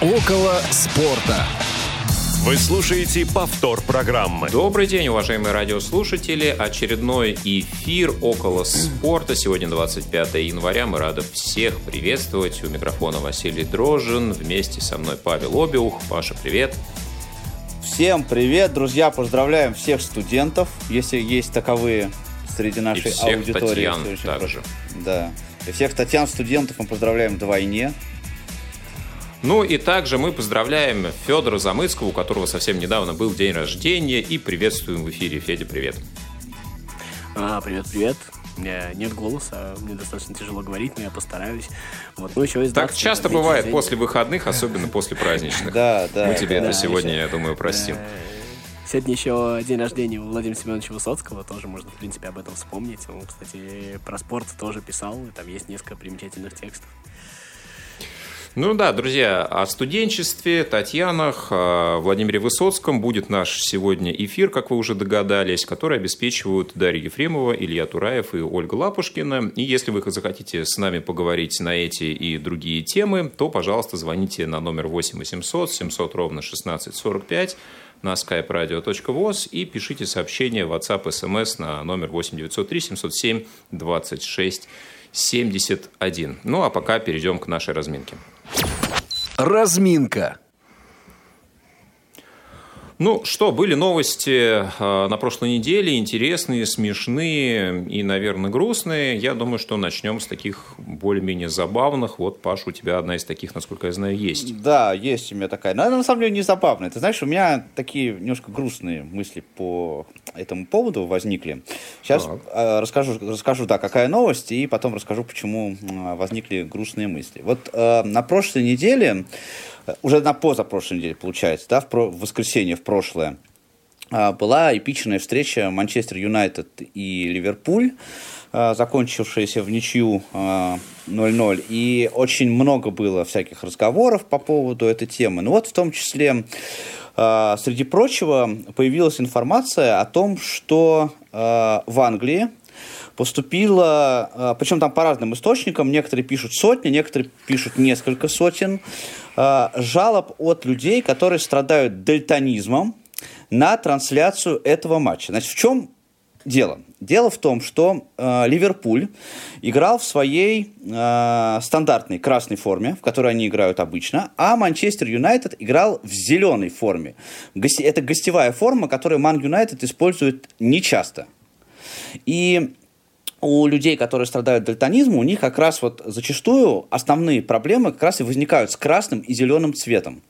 Около спорта. Вы слушаете повтор программы. Добрый день, уважаемые радиослушатели. Очередной эфир около спорта. Сегодня 25 января. Мы рады всех приветствовать. У микрофона Василий Дрожжин. Вместе со мной Павел Обиух. Паша, привет. Всем привет, друзья. Поздравляем всех студентов, если есть таковые среди нашей И всех аудитории. Татьян также. Да. И всех Татьян студентов мы поздравляем вдвойне. Ну и также мы поздравляем Федора Замыцкого, у которого совсем недавно был день рождения, и приветствуем в эфире. Федя, привет. А, привет, привет. У меня нет голоса, мне достаточно тяжело говорить, но я постараюсь. Вот, ну еще Так часто бывает после выходных, особенно после праздничных. Да, да. Мы тебе это сегодня, я думаю, простим. Сегодня еще день рождения у Владимира Семеновича Высоцкого, тоже можно, в принципе, об этом вспомнить. Он, кстати, про спорт тоже писал, и там есть несколько примечательных текстов. Ну да, друзья, о студенчестве, Татьянах, Владимире Высоцком будет наш сегодня эфир, как вы уже догадались, который обеспечивают Дарья Ефремова, Илья Тураев и Ольга Лапушкина. И если вы захотите с нами поговорить на эти и другие темы, то, пожалуйста, звоните на номер 8 800 700 ровно 1645 на skype-radio.voz и пишите сообщение в WhatsApp, SMS на номер 8 903 707 26 71. Ну а пока перейдем к нашей разминке. Разминка. Ну что, были новости э, на прошлой неделе, интересные, смешные и, наверное, грустные. Я думаю, что начнем с таких более-менее забавных. Вот, Паш, у тебя одна из таких, насколько я знаю, есть. Да, есть у меня такая. Но она на самом деле не забавная. Ты знаешь, у меня такие немножко грустные мысли по этому поводу возникли. Сейчас Так. э, расскажу, расскажу, да, какая новость, и потом расскажу, почему возникли грустные мысли. Вот э, на прошлой неделе, уже на позапрошлой неделе, получается, да, в, про- в воскресенье, в прошлое, а, была эпичная встреча Манчестер Юнайтед и Ливерпуль, а, закончившаяся в ничью а, 0-0. И очень много было всяких разговоров по поводу этой темы. Ну вот в том числе, а, среди прочего, появилась информация о том, что а, в Англии поступило, а, причем там по разным источникам, некоторые пишут сотни, некоторые пишут несколько сотен, а, жалоб от людей, которые страдают дальтонизмом на трансляцию этого матча. Значит, в чем дело? Дело в том, что э, Ливерпуль играл в своей э, стандартной красной форме, в которой они играют обычно, а Манчестер Юнайтед играл в зеленой форме. Гости- это гостевая форма, которую Ман Юнайтед использует нечасто. И у людей, которые страдают дальтонизмом, у них как раз вот зачастую основные проблемы как раз и возникают с красным и зеленым цветом.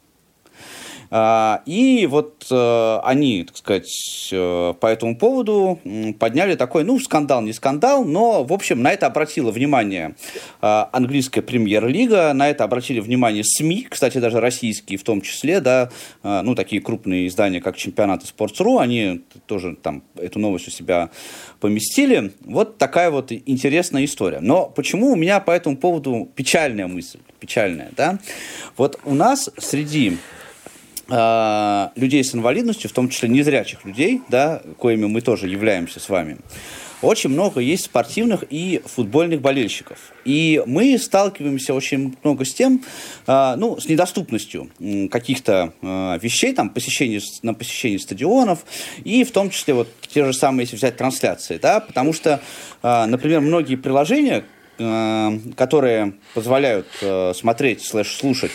А, И вот э, они, так сказать, э, по этому поводу подняли такой, ну, скандал, не скандал, но, в общем, на это обратила внимание э, английская премьер-лига, на это обратили внимание СМИ, кстати, даже российские в том числе, да, э, ну, такие крупные издания, как «Чемпионат» и «Спортс.ру», они тоже там эту новость у себя поместили. Вот такая вот интересная история. Но почему у меня по этому поводу печальная мысль, печальная, да? Вот у нас среди э, людей с инвалидностью, в том числе незрячих людей, да, коими мы тоже являемся с вами, очень много есть спортивных и футбольных болельщиков. И мы сталкиваемся очень много с тем, э, ну, с недоступностью каких-то э, вещей, там, посещение, на посещение стадионов, и в том числе вот те же самые, если взять трансляции, да, потому что, например, многие приложения, которые позволяют смотреть, слэш, слушать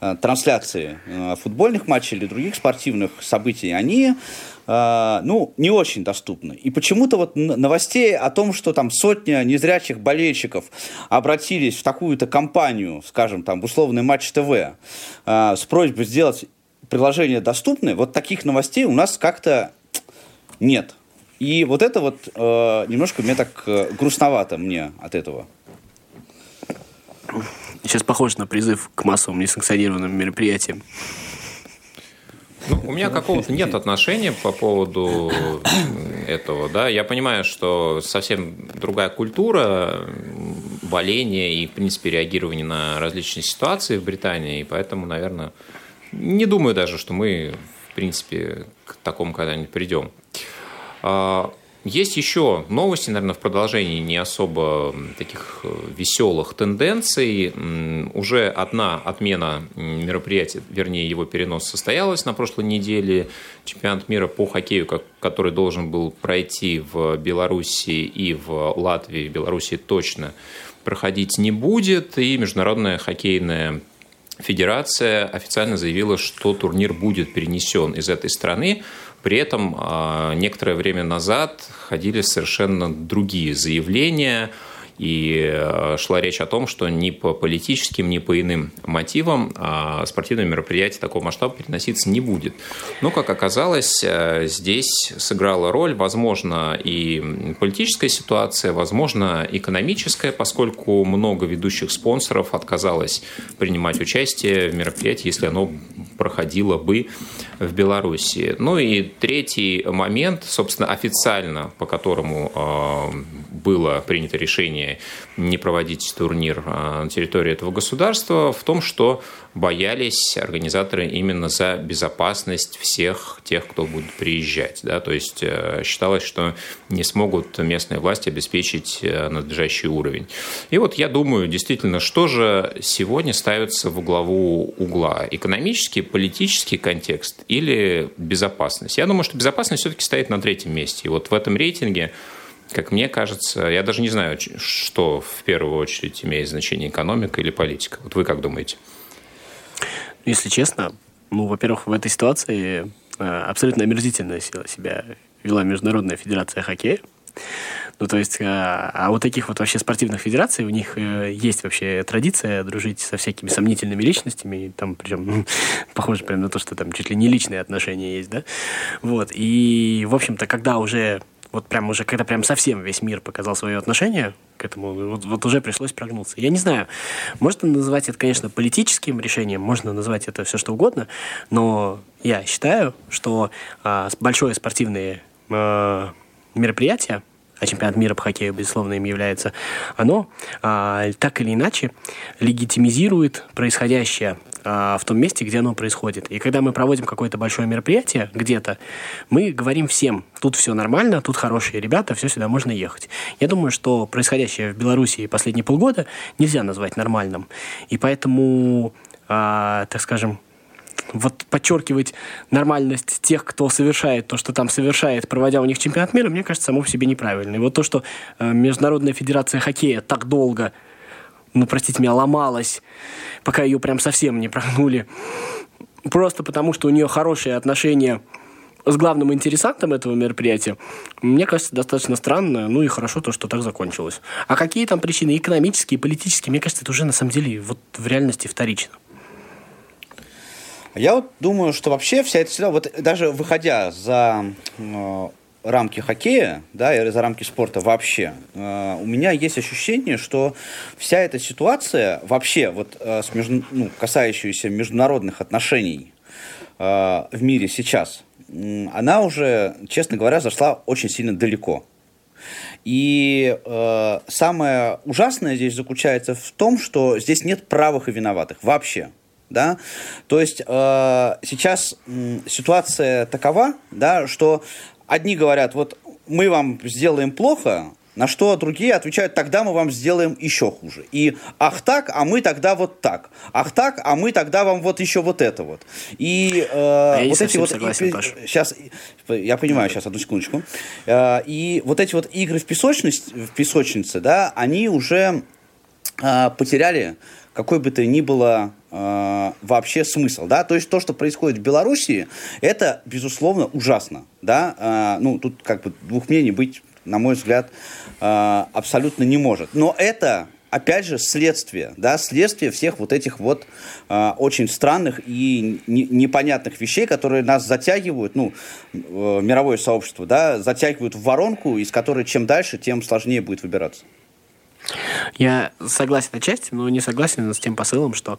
трансляции э, футбольных матчей или других спортивных событий, они э, ну, не очень доступны. И почему-то вот новостей о том, что там сотня незрячих болельщиков обратились в такую-то компанию, скажем, там, в условный матч ТВ, э, с просьбой сделать приложение доступное, вот таких новостей у нас как-то нет. И вот это вот э, немножко мне так э, грустновато мне от этого. Сейчас похоже на призыв к массовым несанкционированным мероприятиям. Ну, у меня какого-то нет отношения по поводу этого, да. Я понимаю, что совсем другая культура боления и, в принципе, реагирования на различные ситуации в Британии, и поэтому, наверное, не думаю даже, что мы, в принципе, к такому когда-нибудь придем. Есть еще новости, наверное, в продолжении не особо таких э, веселых тенденций. Уже одна отмена мероприятия, вернее, его перенос состоялась на прошлой неделе. Чемпионат мира по хоккею, который должен был пройти в Беларуси и в Латвии, в Беларуси точно проходить не будет. И Международная хоккейная Федерация официально заявила, что турнир будет перенесен из этой страны. При этом а, некоторое время назад ходили совершенно другие заявления – и э, шла речь о том, что ни по политическим, ни по иным мотивам а, спортивное мероприятие такого масштаба переноситься не будет. Но, как оказалось, э, здесь сыграла роль, возможно, и политическая ситуация, возможно, экономическая, поскольку много ведущих спонсоров отказалось принимать участие в мероприятии, если оно проходило бы в Беларуси. Ну и третий момент, собственно, официально, по которому э, было принято решение не проводить турнир а, на территории этого государства, в том, что боялись организаторы именно за безопасность всех тех, кто будет приезжать. Да? То есть э, считалось, что не смогут местные власти обеспечить э, надлежащий уровень. И вот я думаю, действительно, что же сегодня ставится в главу угла? Экономический, политический контекст или безопасность? Я думаю, что безопасность все-таки стоит на третьем месте. И вот в этом рейтинге как мне кажется, я даже не знаю, что в первую очередь имеет значение экономика или политика. Вот вы как думаете? Если честно, ну, во-первых, в этой ситуации э, абсолютно омерзительно себя вела Международная Федерация Хоккея. Ну, то есть, а, а у таких вот вообще спортивных федераций, у них э, есть вообще традиция дружить со всякими сомнительными личностями, там причем похоже прям на то, что там чуть ли не личные отношения есть, да? Вот, и, в общем-то, когда уже вот прям уже, когда прям совсем весь мир показал свое отношение к этому, вот, вот уже пришлось прогнуться. Я не знаю, можно называть это, конечно, политическим решением, можно назвать это все что угодно, но я считаю, что а, большое спортивное а, мероприятие, а чемпионат мира по хоккею, безусловно, им является, оно а, так или иначе легитимизирует происходящее в том месте, где оно происходит. И когда мы проводим какое-то большое мероприятие где-то, мы говорим всем, тут все нормально, тут хорошие ребята, все сюда можно ехать. Я думаю, что происходящее в Беларуси последние полгода нельзя назвать нормальным. И поэтому, а, так скажем, вот подчеркивать нормальность тех, кто совершает то, что там совершает, проводя у них чемпионат мира, мне кажется, само по себе неправильно. И вот то, что э, Международная Федерация Хоккея так долго, ну, простите меня, ломалась, пока ее прям совсем не прогнули, просто потому, что у нее хорошие отношения с главным интересантом этого мероприятия, мне кажется, достаточно странно, ну и хорошо то, что так закончилось. А какие там причины, экономические, политические, мне кажется, это уже на самом деле вот в реальности вторично. Я вот думаю, что вообще вся эта ситуация, вот даже выходя за э, рамки хоккея, да, и за рамки спорта вообще, э, у меня есть ощущение, что вся эта ситуация вообще, вот э, с между, ну, касающаяся международных отношений э, в мире сейчас, э, она уже, честно говоря, зашла очень сильно далеко. И э, самое ужасное здесь заключается в том, что здесь нет правых и виноватых вообще да, то есть э, сейчас э, ситуация такова, да, что одни говорят, вот мы вам сделаем плохо, на что другие отвечают, тогда мы вам сделаем еще хуже. И ах так, а мы тогда вот так. Ах так, а мы тогда вам вот еще вот это вот. И э, а вот эти вот... Согласен, и, сейчас, я понимаю, сейчас, одну секундочку. Э, и вот эти вот игры в, песочнице, в песочнице, да, они уже э, потеряли какой бы то ни было э, вообще смысл, да, то есть то, что происходит в Белоруссии, это, безусловно, ужасно, да, э, ну, тут как бы двух мнений быть, на мой взгляд, э, абсолютно не может, но это опять же, следствие, да, следствие всех вот этих вот э, очень странных и не, непонятных вещей, которые нас затягивают, ну, э, мировое сообщество, да, затягивают в воронку, из которой чем дальше, тем сложнее будет выбираться. Я согласен отчасти, но не согласен с тем посылом, что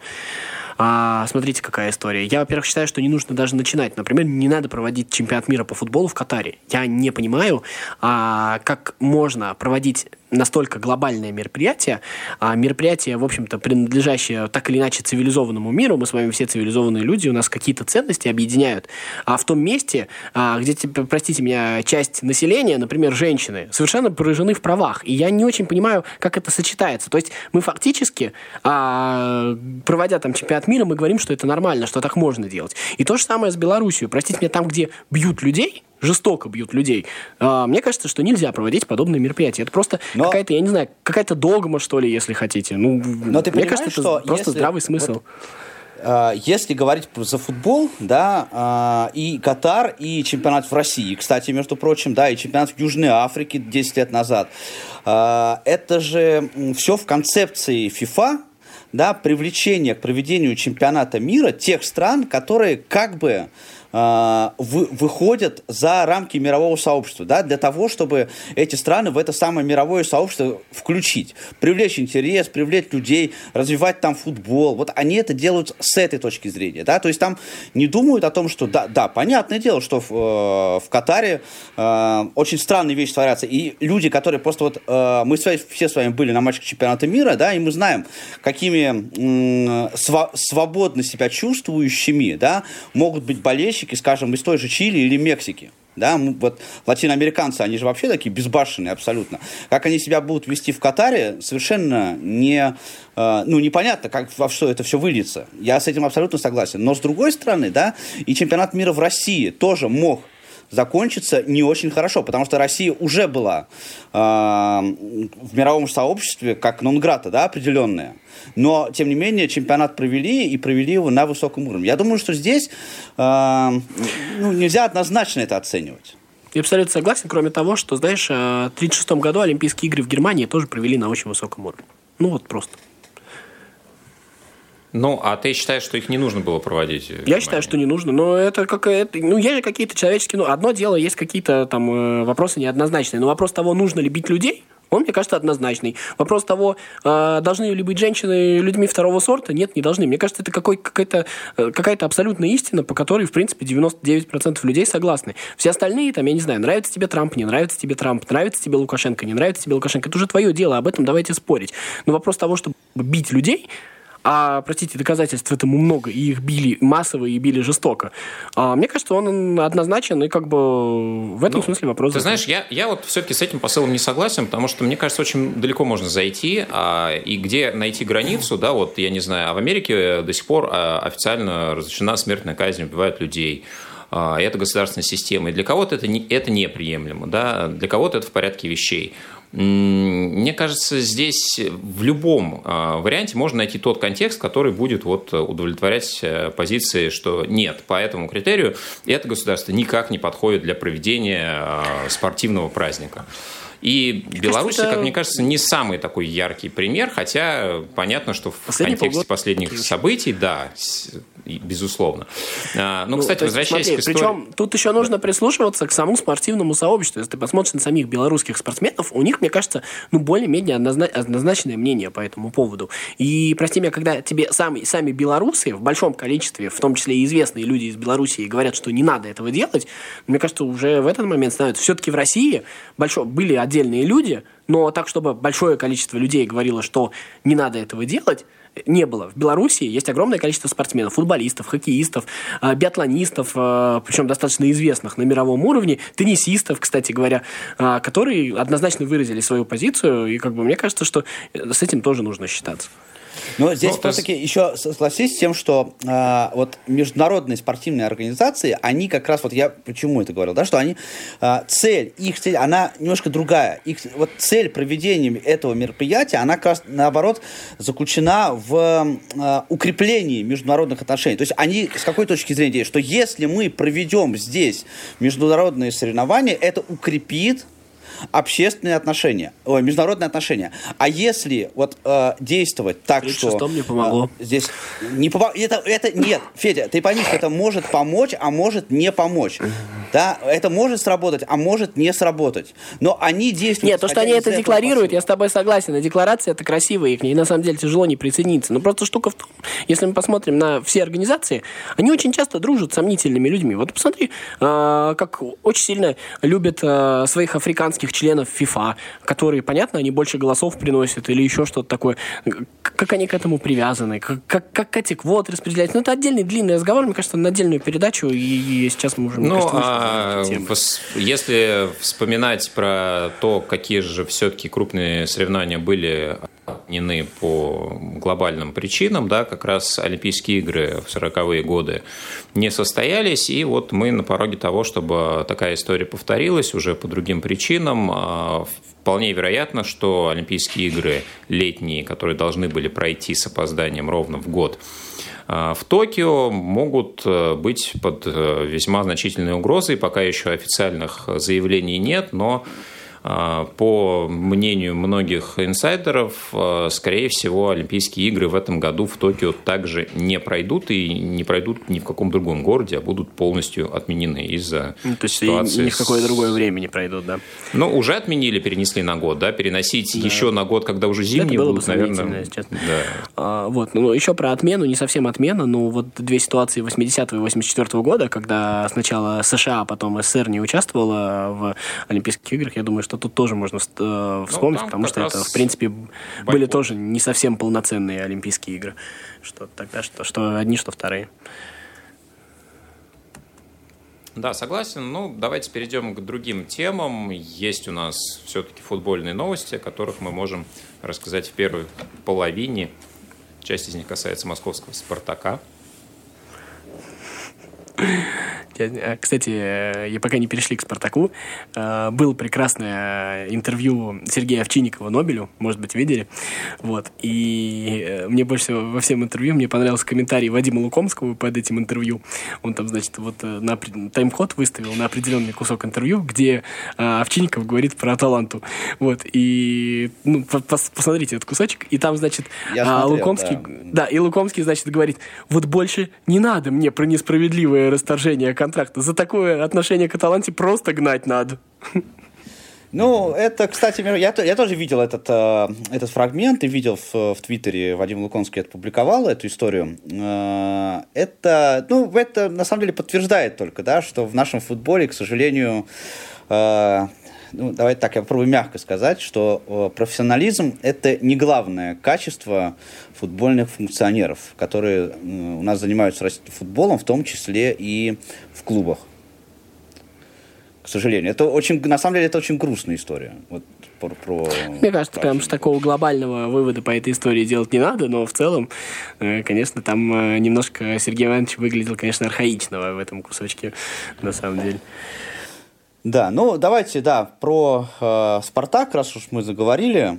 а, смотрите, какая история. Я, во-первых, считаю, что не нужно даже начинать. Например, не надо проводить чемпионат мира по футболу в Катаре. Я не понимаю, а, как можно проводить настолько глобальное мероприятие, а мероприятие, в общем-то, принадлежащее так или иначе цивилизованному миру, мы с вами все цивилизованные люди, у нас какие-то ценности объединяют, а в том месте, а, где, простите меня, часть населения, например, женщины, совершенно поражены в правах, и я не очень понимаю, как это сочетается. То есть мы фактически, а, проводя там чемпионат мира, мы говорим, что это нормально, что так можно делать. И то же самое с Белоруссией. Простите меня, там, где бьют людей, жестоко бьют людей. А, мне кажется, что нельзя проводить подобные мероприятия. Это просто Но... какая-то, я не знаю, какая-то догма, что ли, если хотите. Ну, Но ты мне кажется, это что просто если... здравый смысл. Вот... Если говорить за футбол, да, а, и Катар, и чемпионат в России, кстати, между прочим, да, и чемпионат в Южной Африке 10 лет назад, а, это же все в концепции FIFA, да, привлечение к проведению чемпионата мира тех стран, которые как бы вы, выходят за рамки мирового сообщества, да, для того, чтобы эти страны в это самое мировое сообщество включить, привлечь интерес, привлечь людей, развивать там футбол. Вот они это делают с этой точки зрения, да, то есть там не думают о том, что да, да, понятное дело, что в, э, в Катаре э, очень странные вещи творятся, и люди, которые просто вот э, мы все с вами были на матчах чемпионата мира, да, и мы знаем, какими э, сва- свободно себя чувствующими, да, могут быть болельщики болельщики, скажем, из той же Чили или Мексики. Да, вот латиноамериканцы, они же вообще такие безбашенные абсолютно. Как они себя будут вести в Катаре, совершенно не, э, ну, непонятно, как, во что это все выльется. Я с этим абсолютно согласен. Но с другой стороны, да, и чемпионат мира в России тоже мог закончится не очень хорошо, потому что Россия уже была э, в мировом сообществе как нонграта, да, определенная. Но, тем не менее, чемпионат провели и провели его на высоком уровне. Я думаю, что здесь э, ну, нельзя однозначно это оценивать. Я абсолютно согласен, кроме того, что, знаешь, э, в 1936 году Олимпийские игры в Германии тоже провели на очень высоком уровне. Ну вот просто. Ну, а ты считаешь, что их не нужно было проводить? Я считаю, что не нужно, но это какая-то... Ну, есть же какие-то человеческие... Ну, одно дело, есть какие-то там э, вопросы неоднозначные, но вопрос того, нужно ли бить людей, он, мне кажется, однозначный. Вопрос того, э, должны ли быть женщины людьми второго сорта, нет, не должны. Мне кажется, это какой, какая-то, э, какая-то абсолютная истина, по которой, в принципе, 99% людей согласны. Все остальные, там, я не знаю, нравится тебе Трамп, не нравится тебе Трамп, нравится тебе Лукашенко, не нравится тебе Лукашенко, это уже твое дело, об этом давайте спорить. Но вопрос того, чтобы бить людей, а, простите, доказательств этому много, и их били массово и били жестоко. А, мне кажется, он однозначен, и как бы в этом ну, смысле вопрос... Ты знаешь, я, я вот все-таки с этим посылом не согласен, потому что, мне кажется, очень далеко можно зайти, а, и где найти границу, да, вот, я не знаю, а в Америке до сих пор а, официально разрешена смертная казнь, убивают людей а, это государственная система. И для кого-то это, не, это неприемлемо, да? для кого-то это в порядке вещей. Мне кажется, здесь в любом а, варианте можно найти тот контекст, который будет вот удовлетворять э, позиции, что нет, по этому критерию это государство никак не подходит для проведения а, спортивного праздника. И Беларусь, кажется, как мне кажется, не самый такой яркий пример, хотя понятно, что в контексте полгода... последних событий, да, безусловно. А, ну, ну, кстати, возвращаясь смотри, к истории... Причем тут еще нужно прислушиваться к самому спортивному сообществу. Если ты посмотришь на самих белорусских спортсменов, у них, мне кажется, ну, более-менее однозначное мнение по этому поводу. И, прости меня, когда тебе сами, сами белорусы в большом количестве, в том числе и известные люди из Белоруссии, говорят, что не надо этого делать, мне кажется, уже в этот момент становится... Все-таки в России большой, были отдельные люди, но так, чтобы большое количество людей говорило, что не надо этого делать, не было. В Беларуси есть огромное количество спортсменов, футболистов, хоккеистов, э, биатлонистов, э, причем достаточно известных на мировом уровне, теннисистов, кстати говоря, э, которые однозначно выразили свою позицию, и как бы мне кажется, что с этим тоже нужно считаться. Но здесь ну, все-таки есть... еще согласись с тем, что э, вот международные спортивные организации, они как раз, вот я почему это говорил, да, что они, э, цель, их цель, она немножко другая. Их, вот цель проведения этого мероприятия, она как раз наоборот заключена в э, укреплении международных отношений. То есть они с какой точки зрения что если мы проведем здесь международные соревнования, это укрепит общественные отношения, ой, международные отношения. А если вот э, действовать так, что... что мне помогло. Э, здесь не помогло. Это, это нет, Федя, ты пойми, что это может помочь, а может не помочь. Да, это может сработать, а может не сработать. Но они действуют... Нет, то, что они это декларируют, я с тобой согласен. А декларация это красиво, и к ней на самом деле тяжело не присоединиться. Но просто штука в том, если мы посмотрим на все организации, они очень часто дружат с сомнительными людьми. Вот посмотри, э, как очень сильно любят э, своих африканских членов ФИФА, которые, понятно, они больше голосов приносят или еще что-то такое. Как они к этому привязаны, как, как, как эти квоты распределять. Ну, это отдельный длинный разговор, мне кажется, на отдельную передачу, и, и сейчас мы уже, ну, кажется, а, если вспоминать про то, какие же все-таки крупные соревнования были отменены по глобальным причинам, да, как раз Олимпийские игры в 40-е годы не состоялись, и вот мы на пороге того, чтобы такая история повторилась уже по другим причинам. А, вполне вероятно, что Олимпийские игры летние, которые должны были пройти с опозданием ровно в год, а, в Токио могут э, быть под э, весьма значительной угрозой. Пока еще официальных заявлений нет, но по мнению многих инсайдеров, а, скорее всего, Олимпийские игры в этом году в Токио также не пройдут и не пройдут ни в каком другом городе, а будут полностью отменены из-за ну, То есть ситуации. ни в какое другое время не пройдут, да? Ну, уже отменили, перенесли на год, да? Переносить да. еще на год, когда уже зимние Это будут, наверное. Честно. Да. А, вот, ну, еще про отмену, не совсем отмена, но вот две ситуации 80 и 84 года, когда сначала США, а потом СССР не участвовала в Олимпийских играх, я думаю, что тут тоже можно э, вспомнить, ну, потому что это, в принципе, бойкот. были тоже не совсем полноценные Олимпийские игры. Что тогда, что, что одни, что вторые. Да, согласен. Ну, давайте перейдем к другим темам. Есть у нас все-таки футбольные новости, о которых мы можем рассказать в первой половине. Часть из них касается московского «Спартака». Э, кстати, э, я пока не перешли к «Спартаку», э, было прекрасное интервью Сергея Овчинникова Нобелю, может быть, видели. Вот. И мне больше всего во всем интервью мне понравился комментарий Вадима Лукомского под этим интервью. Он там, значит, вот на тайм-ход выставил на определенный кусок интервью, где Овчинников говорит про таланту. Вот. И, ну, посмотрите этот кусочек. И там, значит, я смотрел, Лукомский... Да. да, и Лукомский, значит, говорит, вот больше не надо мне про несправедливое расторжение контракта контракта. За такое отношение к Аталанте просто гнать надо. Ну, это, кстати, я, я тоже видел этот, э, этот фрагмент и видел в, в Твиттере, Вадим Луконский опубликовал эту историю. Э, это, ну, это на самом деле подтверждает только, да, что в нашем футболе, к сожалению, э, ну, давайте так, я попробую мягко сказать, что э, профессионализм – это не главное качество футбольных функционеров, которые э, у нас занимаются футболом, в том числе и в клубах. К сожалению. Это очень, на самом деле, это очень грустная история. Вот про, про Мне кажется, прям что такого глобального вывода по этой истории делать не надо, но в целом, э, конечно, там немножко Сергей Иванович выглядел, конечно, архаичного в этом кусочке, на самом деле. Да, ну давайте, да, про э, Спартак, раз уж мы заговорили.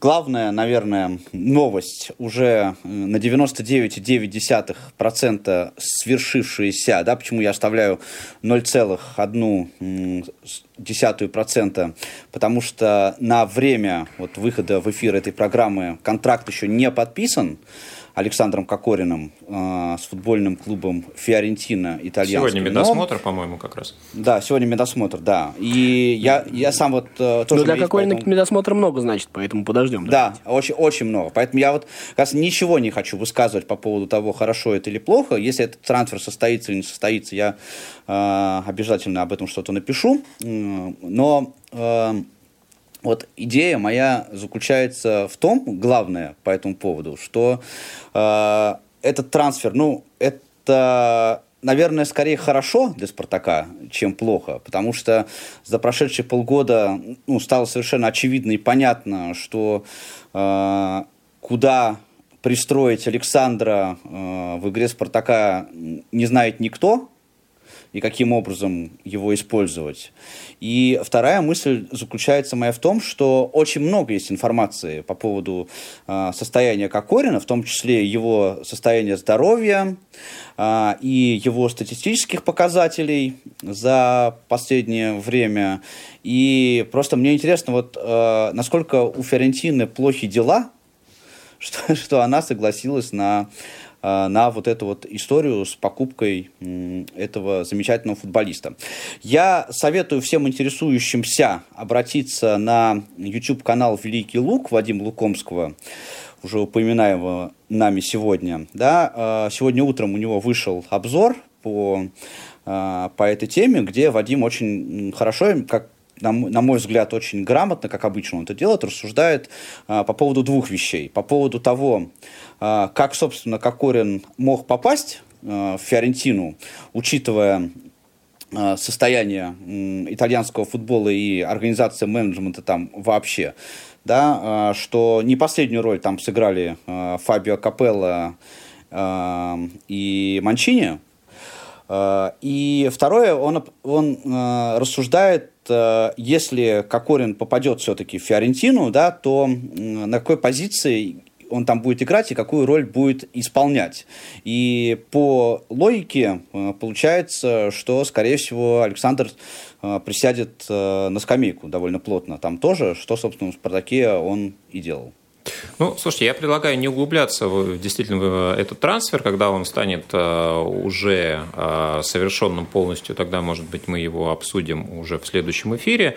Главная, наверное, новость уже э, на 99,9% свершившаяся, да, почему я оставляю 0,1%, потому что на время вот, выхода в эфир этой программы контракт еще не подписан. Александром Кокориным э, с футбольным клубом Фиорентина итальянским. Сегодня медосмотр, по-моему, как раз. Да, сегодня медосмотр, да. И я, я сам вот э, тоже... Ну, для Кокорина поэтому... медосмотра много, значит, поэтому подождем. Да, очень, очень много. Поэтому я вот как раз ничего не хочу высказывать по поводу того, хорошо это или плохо. Если этот трансфер состоится или не состоится, я э, обязательно об этом что-то напишу. Но... Э, вот идея моя заключается в том, главное по этому поводу, что э, этот трансфер, ну, это, наверное, скорее хорошо для Спартака, чем плохо, потому что за прошедшие полгода ну, стало совершенно очевидно и понятно, что э, куда пристроить Александра э, в игре Спартака не знает никто, и каким образом его использовать. И вторая мысль заключается моя в том, что очень много есть информации по поводу э, состояния Кокорина, в том числе его состояния здоровья э, и его статистических показателей за последнее время. И просто мне интересно, вот э, насколько у Фиорентины плохи дела, что, что она согласилась на на вот эту вот историю с покупкой этого замечательного футболиста. Я советую всем интересующимся обратиться на YouTube-канал «Великий Лук» Вадима Лукомского, уже упоминаемого нами сегодня. Да, сегодня утром у него вышел обзор по, по этой теме, где Вадим очень хорошо, как на, мой взгляд, очень грамотно, как обычно он это делает, рассуждает а, по поводу двух вещей. По поводу того, а, как, собственно, Кокорин мог попасть а, в Фиорентину, учитывая состояние итальянского футбола и организации менеджмента там вообще. Да, что не последнюю роль там сыграли Фабио Капелло и Манчини. И второе, он, он рассуждает если Кокорин попадет все-таки в Фиорентину, да, то на какой позиции он там будет играть и какую роль будет исполнять. И по логике э, получается, что, скорее всего, Александр э, присядет на скамейку довольно плотно там тоже, что, собственно, в «Спартаке» он и делал. Ну, слушайте, я предлагаю не углубляться в, действительно в этот трансфер, когда он станет э, уже э, совершенным полностью, тогда, может быть, мы его обсудим уже в следующем эфире.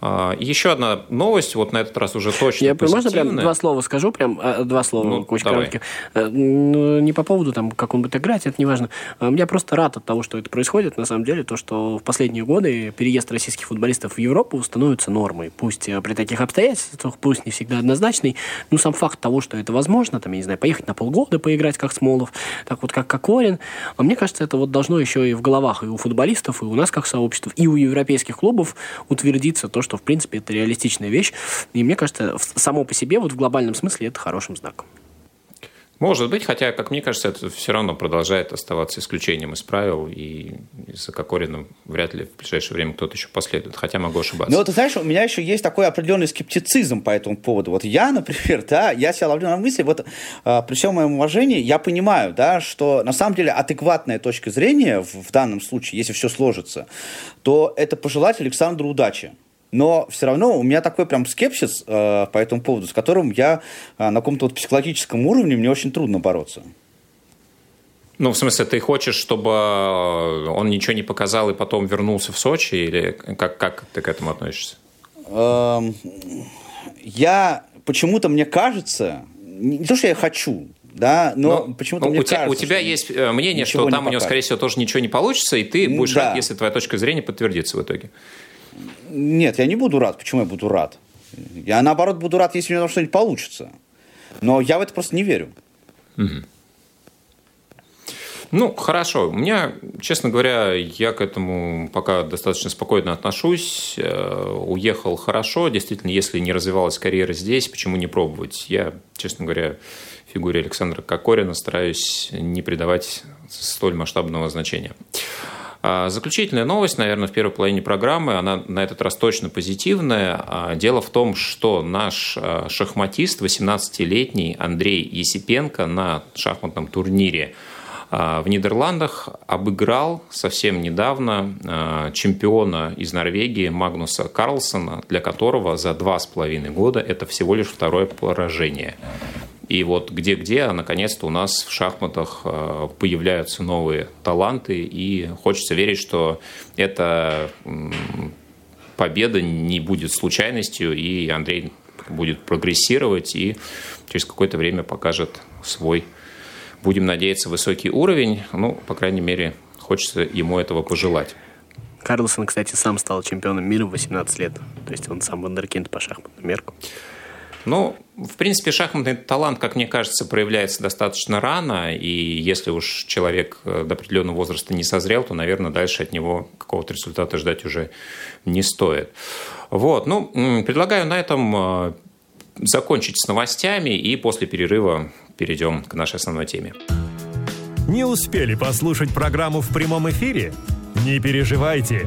А, еще одна новость, вот на этот раз уже точно Я, Можно прям два слова скажу, прям а, два слова, ну, очень давай. коротких. Э, ну, не по поводу, там, как он будет играть, это не важно. А, я просто рад от того, что это происходит, на самом деле, то, что в последние годы переезд российских футболистов в Европу становится нормой. Пусть э, при таких обстоятельствах, пусть не всегда однозначный, но сам факт того, что это возможно, там, я не знаю, поехать на полгода поиграть, как Смолов, так вот, как Кокорин, а мне кажется, это вот должно еще и в головах и у футболистов, и у нас как сообщества, и у европейских клубов утвердиться то, что, в принципе, это реалистичная вещь. И мне кажется, само по себе, вот в глобальном смысле, это хорошим знаком. Может быть, хотя, как мне кажется, это все равно продолжает оставаться исключением из правил, и за Кокориным вряд ли в ближайшее время кто-то еще последует, хотя могу ошибаться. Ну, ты знаешь, у меня еще есть такой определенный скептицизм по этому поводу. Вот я, например, да, я себя ловлю на мысли, вот э, при всем моем уважении, я понимаю, да, что на самом деле адекватная точка зрения в, в данном случае, если все сложится, то это пожелать Александру удачи но все равно у меня такой прям скепсис э, по этому поводу, с которым я э, на каком-то вот психологическом уровне мне очень трудно бороться. Ну, в смысле, ты хочешь, чтобы э, он ничего не показал и потом вернулся в Сочи, или как, как ты к этому относишься? Эм, я почему-то мне кажется, не то, что я хочу, да, но, но почему-то ну, мне у кажется, тебя, у тебя есть э, мнение, что там у него, скорее всего, тоже ничего не получится, и ты будешь да. рад, если твоя точка зрения подтвердится в итоге. Нет, я не буду рад. Почему я буду рад? Я, наоборот, буду рад, если у меня что-нибудь получится. Но я в это просто не верю. Угу. Ну, хорошо. У меня, честно говоря, я к этому пока достаточно спокойно отношусь. Э, уехал хорошо. Действительно, если не развивалась карьера здесь, почему не пробовать? Я, честно говоря, фигуре Александра Кокорина стараюсь не придавать столь масштабного значения. А, заключительная новость, наверное, в первой половине программы, она на этот раз точно позитивная. А, дело в том, что наш а, шахматист, 18-летний Андрей Есипенко на шахматном турнире в Нидерландах обыграл совсем недавно чемпиона из Норвегии Магнуса Карлсона, для которого за два с половиной года это всего лишь второе поражение. И вот где-где, а наконец-то у нас в шахматах э, появляются новые таланты, и хочется верить, что эта победа не будет случайностью, и Андрей будет прогрессировать и через какое-то время покажет свой, будем надеяться, высокий уровень. Ну, по крайней мере, хочется ему этого пожелать. Карлсон, кстати, сам стал чемпионом мира в 18 лет. То есть он сам вандеркинд по шахматному мерку. Ну, в принципе, шахматный талант, как мне кажется, проявляется достаточно рано, и если уж человек э, до определенного возраста не созрел, то, наверное, дальше от него какого-то результата ждать уже не стоит. Вот, ну, предлагаю на этом э, закончить с новостями, и после перерыва перейдем к нашей основной теме. Не успели послушать программу в прямом эфире? Не переживайте.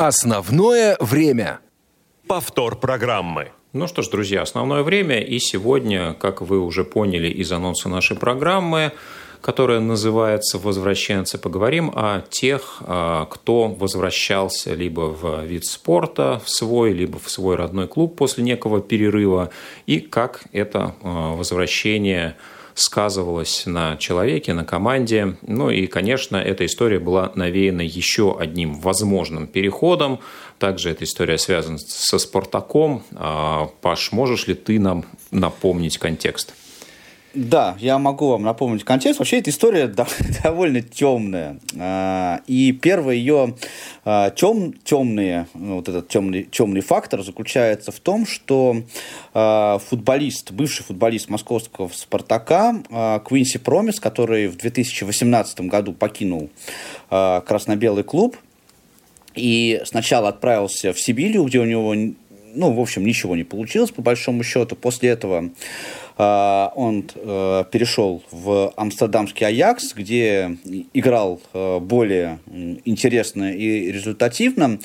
Основное время. Повтор программы. Ну что ж, друзья, основное время. И сегодня, как вы уже поняли из анонса нашей программы, которая называется «Возвращенцы», поговорим о тех, а, кто возвращался либо в вид спорта в свой, либо в свой родной клуб после некого перерыва, и как это а, возвращение сказывалось на человеке, на команде. Ну и, конечно, эта история была навеяна еще одним возможным переходом. Также эта история связана со «Спартаком». А, Паш, можешь ли ты нам напомнить контекст? Да, я могу вам напомнить контекст. Вообще эта история довольно темная. А, и первый ее тем, темные, ну, вот этот темный, темный фактор заключается в том, что а, футболист, бывший футболист московского «Спартака» а, Квинси Промис, который в 2018 году покинул красно-белый клуб, и сначала отправился в Сибирию, где у него ну, в общем, ничего не получилось, по большому счету. После этого э, он э, перешел в амстердамский Аякс, где играл э, более интересно и результативно.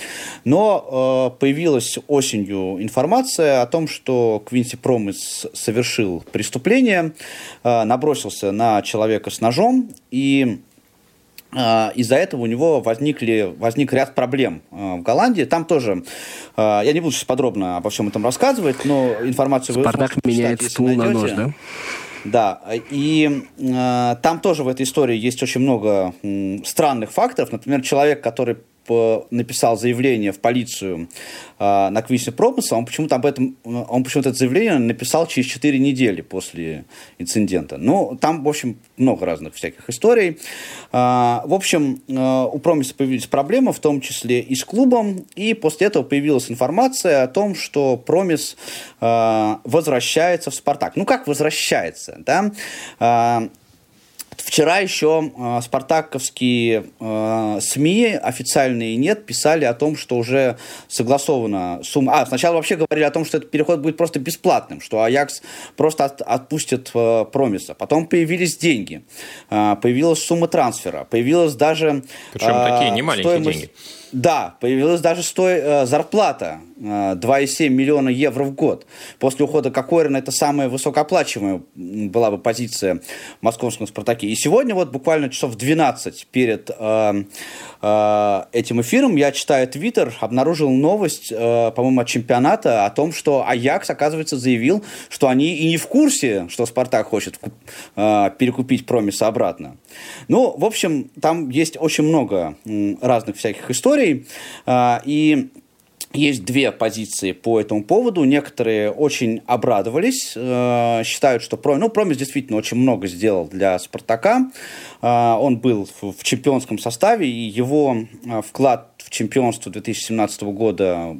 Но э, появилась осенью информация о том, что Квинси Промис совершил преступление, э, набросился на человека с ножом и из-за этого у него возникли, возник ряд проблем а, в Голландии. Там тоже, а, я не буду сейчас подробно обо всем этом рассказывать, но информацию Спартак вы меняет стул на нож, да? Да, и э, там тоже в этой истории есть очень много э, странных фактов. Например, человек, который написал заявление в полицию э, на Квисе Промысла, он почему-то об этом, он почему-то это заявление написал через 4 недели после инцидента. Ну, там, в общем, много разных всяких историй. Э, в общем, э, у Промиса появились проблемы, в том числе и с клубом, и после этого появилась информация о том, что Промис э, возвращается в Спартак. Ну, как возвращается, да? Э, Вчера еще э, спартаковские э, СМИ, официальные нет, писали о том, что уже согласована сумма... А, сначала вообще говорили о том, что этот переход будет просто бесплатным, что Аякс просто от, отпустит э, Промиса. Потом появились деньги, э, появилась сумма трансфера, появилась даже... Причем э, такие немаленькие стоимость... деньги. Да, появилась даже сто... э, зарплата 2,7 миллиона евро в год. После ухода Кокорина это самая высокооплачиваемая была бы позиция в московском «Спартаке». И сегодня вот буквально часов 12 перед э, э, этим эфиром я читаю Твиттер, обнаружил новость, э, по-моему, от чемпионата о том, что Аякс, оказывается, заявил, что они и не в курсе, что «Спартак» хочет э, перекупить Промиса обратно. Ну, в общем, там есть очень много э, разных всяких историй. А, и есть две позиции по этому поводу. Некоторые очень обрадовались, э, считают, что Промис, ну, Промис действительно очень много сделал для Спартака. Э, он был в, в чемпионском составе, и его э, вклад в чемпионство 2017 года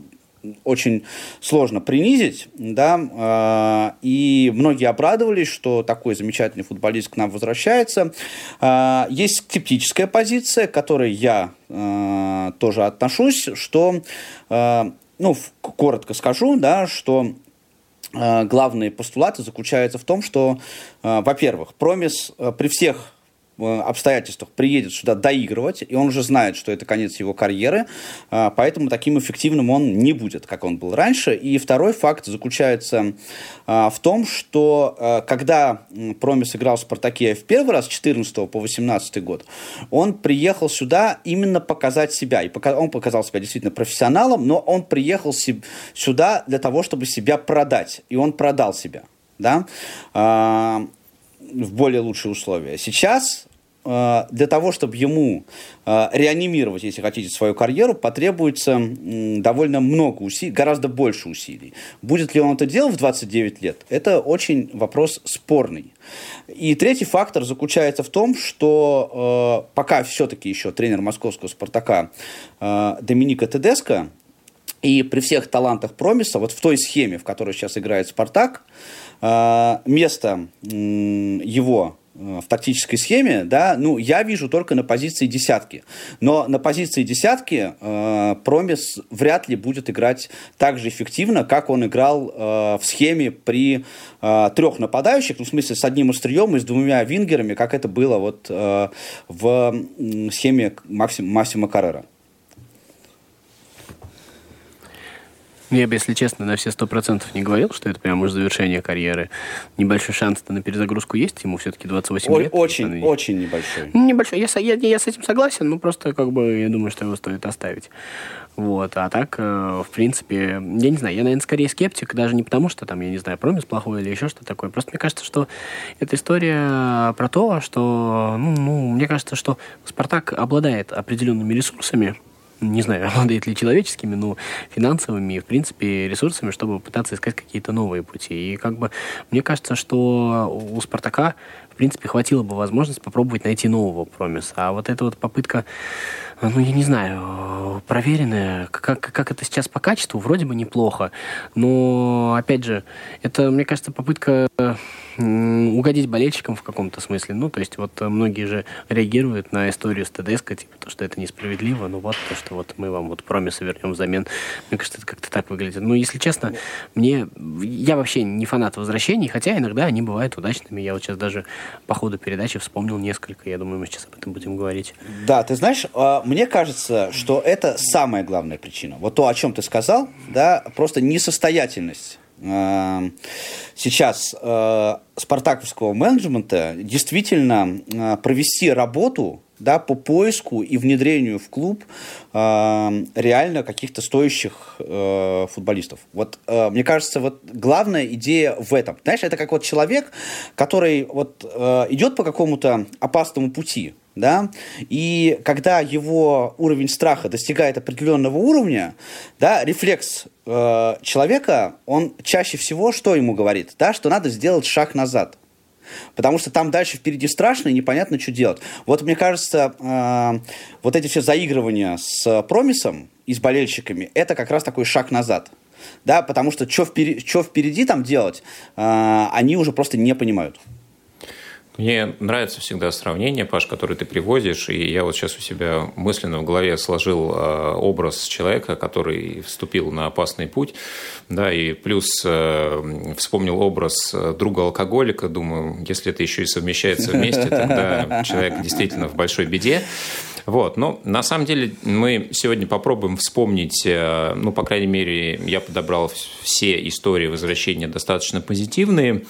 очень сложно принизить, да, э, и многие обрадовались, что такой замечательный футболист к нам возвращается. Э, есть скептическая позиция, к которой я э, тоже отношусь, что, ну, коротко скажу, да, что главные постулаты заключаются в том, что, во-первых, Промис при всех обстоятельствах приедет сюда доигрывать, и он уже знает, что это конец его карьеры, а, поэтому таким эффективным он не будет, как он был раньше. И второй факт заключается а, в том, что а, когда Промис играл в «Спартаке» в первый раз, с 14 по 18 год, он приехал сюда именно показать себя. И он показал себя действительно профессионалом, но он приехал сюда для того, чтобы себя продать. И он продал себя. Да? В более лучшие условия. Сейчас э, для того, чтобы ему э, реанимировать, если хотите, свою карьеру, потребуется довольно много усилий, гораздо больше усилий. Будет ли он это делать в 29 лет, это очень вопрос спорный. И третий фактор заключается в том, что э, пока все-таки еще тренер московского «Спартака» Доминика Тедеско, и при всех талантах Промиса, вот в той схеме, в которой сейчас играет «Спартак», место его в тактической схеме, да, ну, я вижу только на позиции десятки. Но на позиции десятки э, Промис вряд ли будет играть так же эффективно, как он играл э, в схеме при э, трех нападающих, ну, в смысле, с одним острием и с двумя вингерами, как это было вот э, в схеме Максим, Массима Каррера. Я бы, если честно, на все сто процентов не говорил, что это прям уже завершение карьеры. Небольшой шанс-то на перезагрузку есть, ему все-таки 28 О- лет. Очень, очень небольшой. Небольшой. Я, я, я с этим согласен, ну, просто, как бы, я думаю, что его стоит оставить. Вот, а так, э, в принципе, я не знаю, я, наверное, скорее скептик, даже не потому, что там, я не знаю, промис плохой или еще что-то такое. Просто мне кажется, что эта история про то, что, ну, ну мне кажется, что Спартак обладает определенными ресурсами, не знаю, обладает ли человеческими, но финансовыми и, в принципе, ресурсами, чтобы пытаться искать какие-то новые пути. И как бы мне кажется, что у «Спартака» в принципе, хватило бы возможность попробовать найти нового промиса. А вот эта вот попытка, ну, я не знаю, проверенная, как, как это сейчас по качеству, вроде бы неплохо. Но, опять же, это, мне кажется, попытка угодить болельщикам в каком-то смысле. Ну, то есть вот многие же реагируют на историю с ТДСК, типа, то, что это несправедливо, ну вот, то, что вот мы вам вот промисы вернем взамен. Мне кажется, это как-то так выглядит. Ну, если честно, мне... Я вообще не фанат возвращений, хотя иногда они бывают удачными. Я вот сейчас даже по ходу передачи вспомнил несколько. Я думаю, мы сейчас об этом будем говорить. Да, ты знаешь, а, мне кажется, что это самая главная причина. Вот то, о чем ты сказал, да, просто несостоятельность а, сейчас э, спартаковского менеджмента действительно э, провести работу да, по поиску и внедрению в клуб э, реально каких-то стоящих э, футболистов. Вот э, мне кажется, вот главная идея в этом. Знаешь, это как вот человек, который вот э, идет по какому-то опасному пути, да, и когда его уровень страха достигает определенного уровня, да, рефлекс э, человека, он чаще всего что ему говорит, да, что надо сделать шаг назад. Потому что там дальше впереди страшно и непонятно, что делать. Вот мне кажется, э, вот эти все заигрывания с промисом и с болельщиками, это как раз такой шаг назад. Да, потому что что впереди, впереди там делать, э, они уже просто не понимают. Мне нравится всегда сравнение, Паш, которое ты приводишь, и я вот сейчас у себя мысленно в голове сложил э, образ человека, который вступил на опасный путь, да, и плюс э, вспомнил образ э, друга-алкоголика, думаю, если это еще и совмещается вместе, тогда человек действительно в большой беде. Вот, но на самом деле мы сегодня попробуем вспомнить, ну, по крайней мере, я подобрал все истории возвращения достаточно позитивные,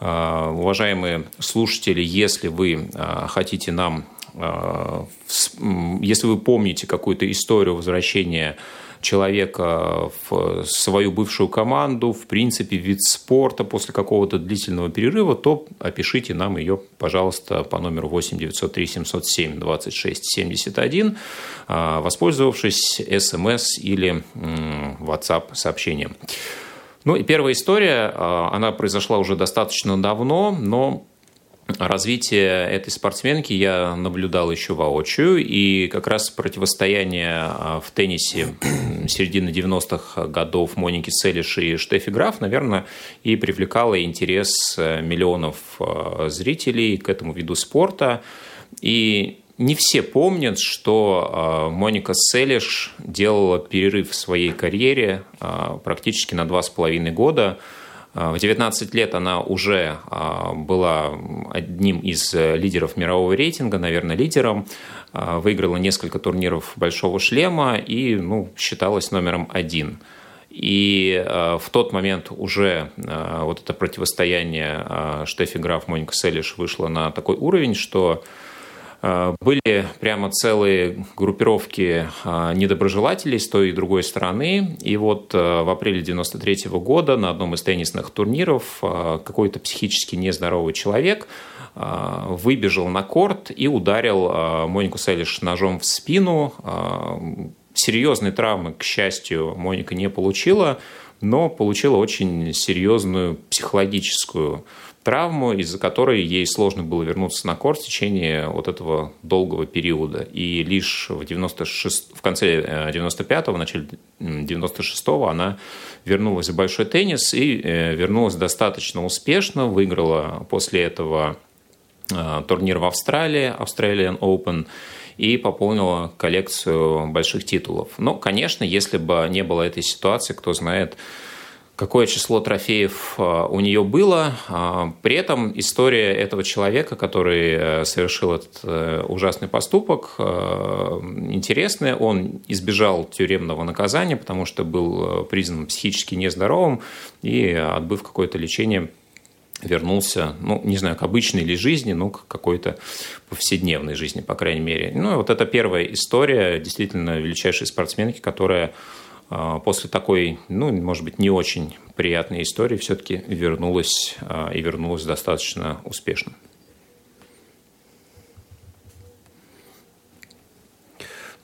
а, уважаемые слушатели, если вы а, хотите нам, если вы помните какую-то историю возвращения человека в свою бывшую команду, в принципе, вид спорта после какого-то длительного перерыва, то опишите нам ее, пожалуйста, по номеру 8 903 707 26 71, воспользовавшись смс или WhatsApp сообщением. Ну и первая история, а, она произошла уже достаточно давно, но развитие этой спортсменки я наблюдал еще воочию, и как раз противостояние а, в теннисе середины 90-х годов Моники Селиш и Штефи Граф, наверное, и привлекало интерес э, миллионов а, зрителей к этому виду спорта. И не все помнят, что а, Моника Селиш делала перерыв в своей карьере а, практически на два с половиной года. А, в 19 лет она уже была одним из лидеров мирового рейтинга, наверное, лидером. Выиграла несколько турниров «Большого шлема» и ну, считалась номером один. И в тот момент уже вот это противостояние Штефи Граф, Моника Селиш вышло на такой уровень, что Э, были прямо целые группировки э, недоброжелателей с той и другой стороны. И вот э, в апреле 93 года на одном из теннисных турниров какой-то психически нездоровый человек выбежал на корт и ударил Монику Селиш ножом в спину. Серьезной травмы, к счастью, Моника не получила, но получила очень серьезную психологическую из-за которой ей сложно было вернуться на корт в течение вот этого долгого периода. И лишь в, 96, в конце 95-го, в начале 96-го она вернулась в большой теннис и э, вернулась достаточно успешно, выиграла после этого турнир в Австралии, Australian Open, и пополнила коллекцию больших титулов. Но, конечно, если бы не было этой ситуации, кто знает, какое число трофеев а, у нее было. А, при этом история этого человека, который э, совершил этот э, ужасный поступок, э, интересная. Он избежал тюремного наказания, потому что был признан психически нездоровым и, отбыв какое-то лечение, вернулся, ну, не знаю, к обычной ли жизни, но к какой-то повседневной жизни, по крайней мере. Ну, вот это первая история действительно величайшей спортсменки, которая после такой, ну, может быть, не очень приятной истории все-таки вернулась а, и вернулась достаточно успешно.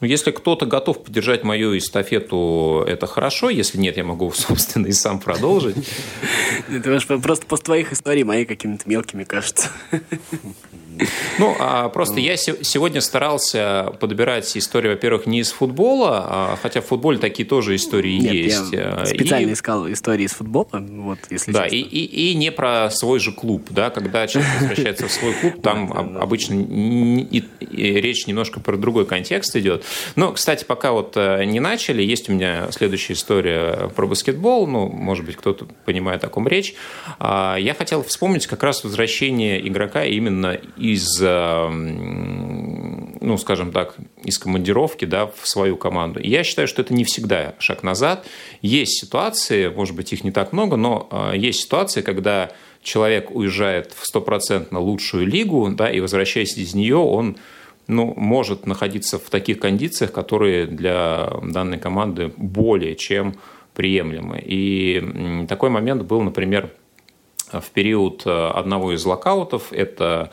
Ну, если кто-то готов поддержать мою эстафету, это хорошо. Если нет, я могу, собственно, и сам продолжить. Это просто после твоих историй мои какими-то мелкими кажется. Ну, а просто я сегодня старался подбирать истории, во-первых, не из футбола, а, хотя в футболе такие тоже истории Нет, есть. Я а, специально и... искал истории из футбола, вот, если Да, и, и, и не про свой же клуб, да, когда человек возвращается в свой клуб, там обычно речь немножко про другой контекст идет. Но, кстати, пока вот э, не начали, есть у меня следующая история про баскетбол, ну, может быть, кто-то понимает, о ком речь. А, я хотел вспомнить как раз возвращение игрока именно из, э, ну, скажем так, из командировки да, в свою команду. И я считаю, что это не всегда шаг назад. Есть ситуации, может быть, их не так много, но э, есть ситуации, когда человек уезжает в стопроцентно лучшую лигу, да, и возвращаясь из нее, он ну, может находиться в таких кондициях, которые для данной команды более чем приемлемы. И такой момент был, например, в период э, одного из локаутов. Это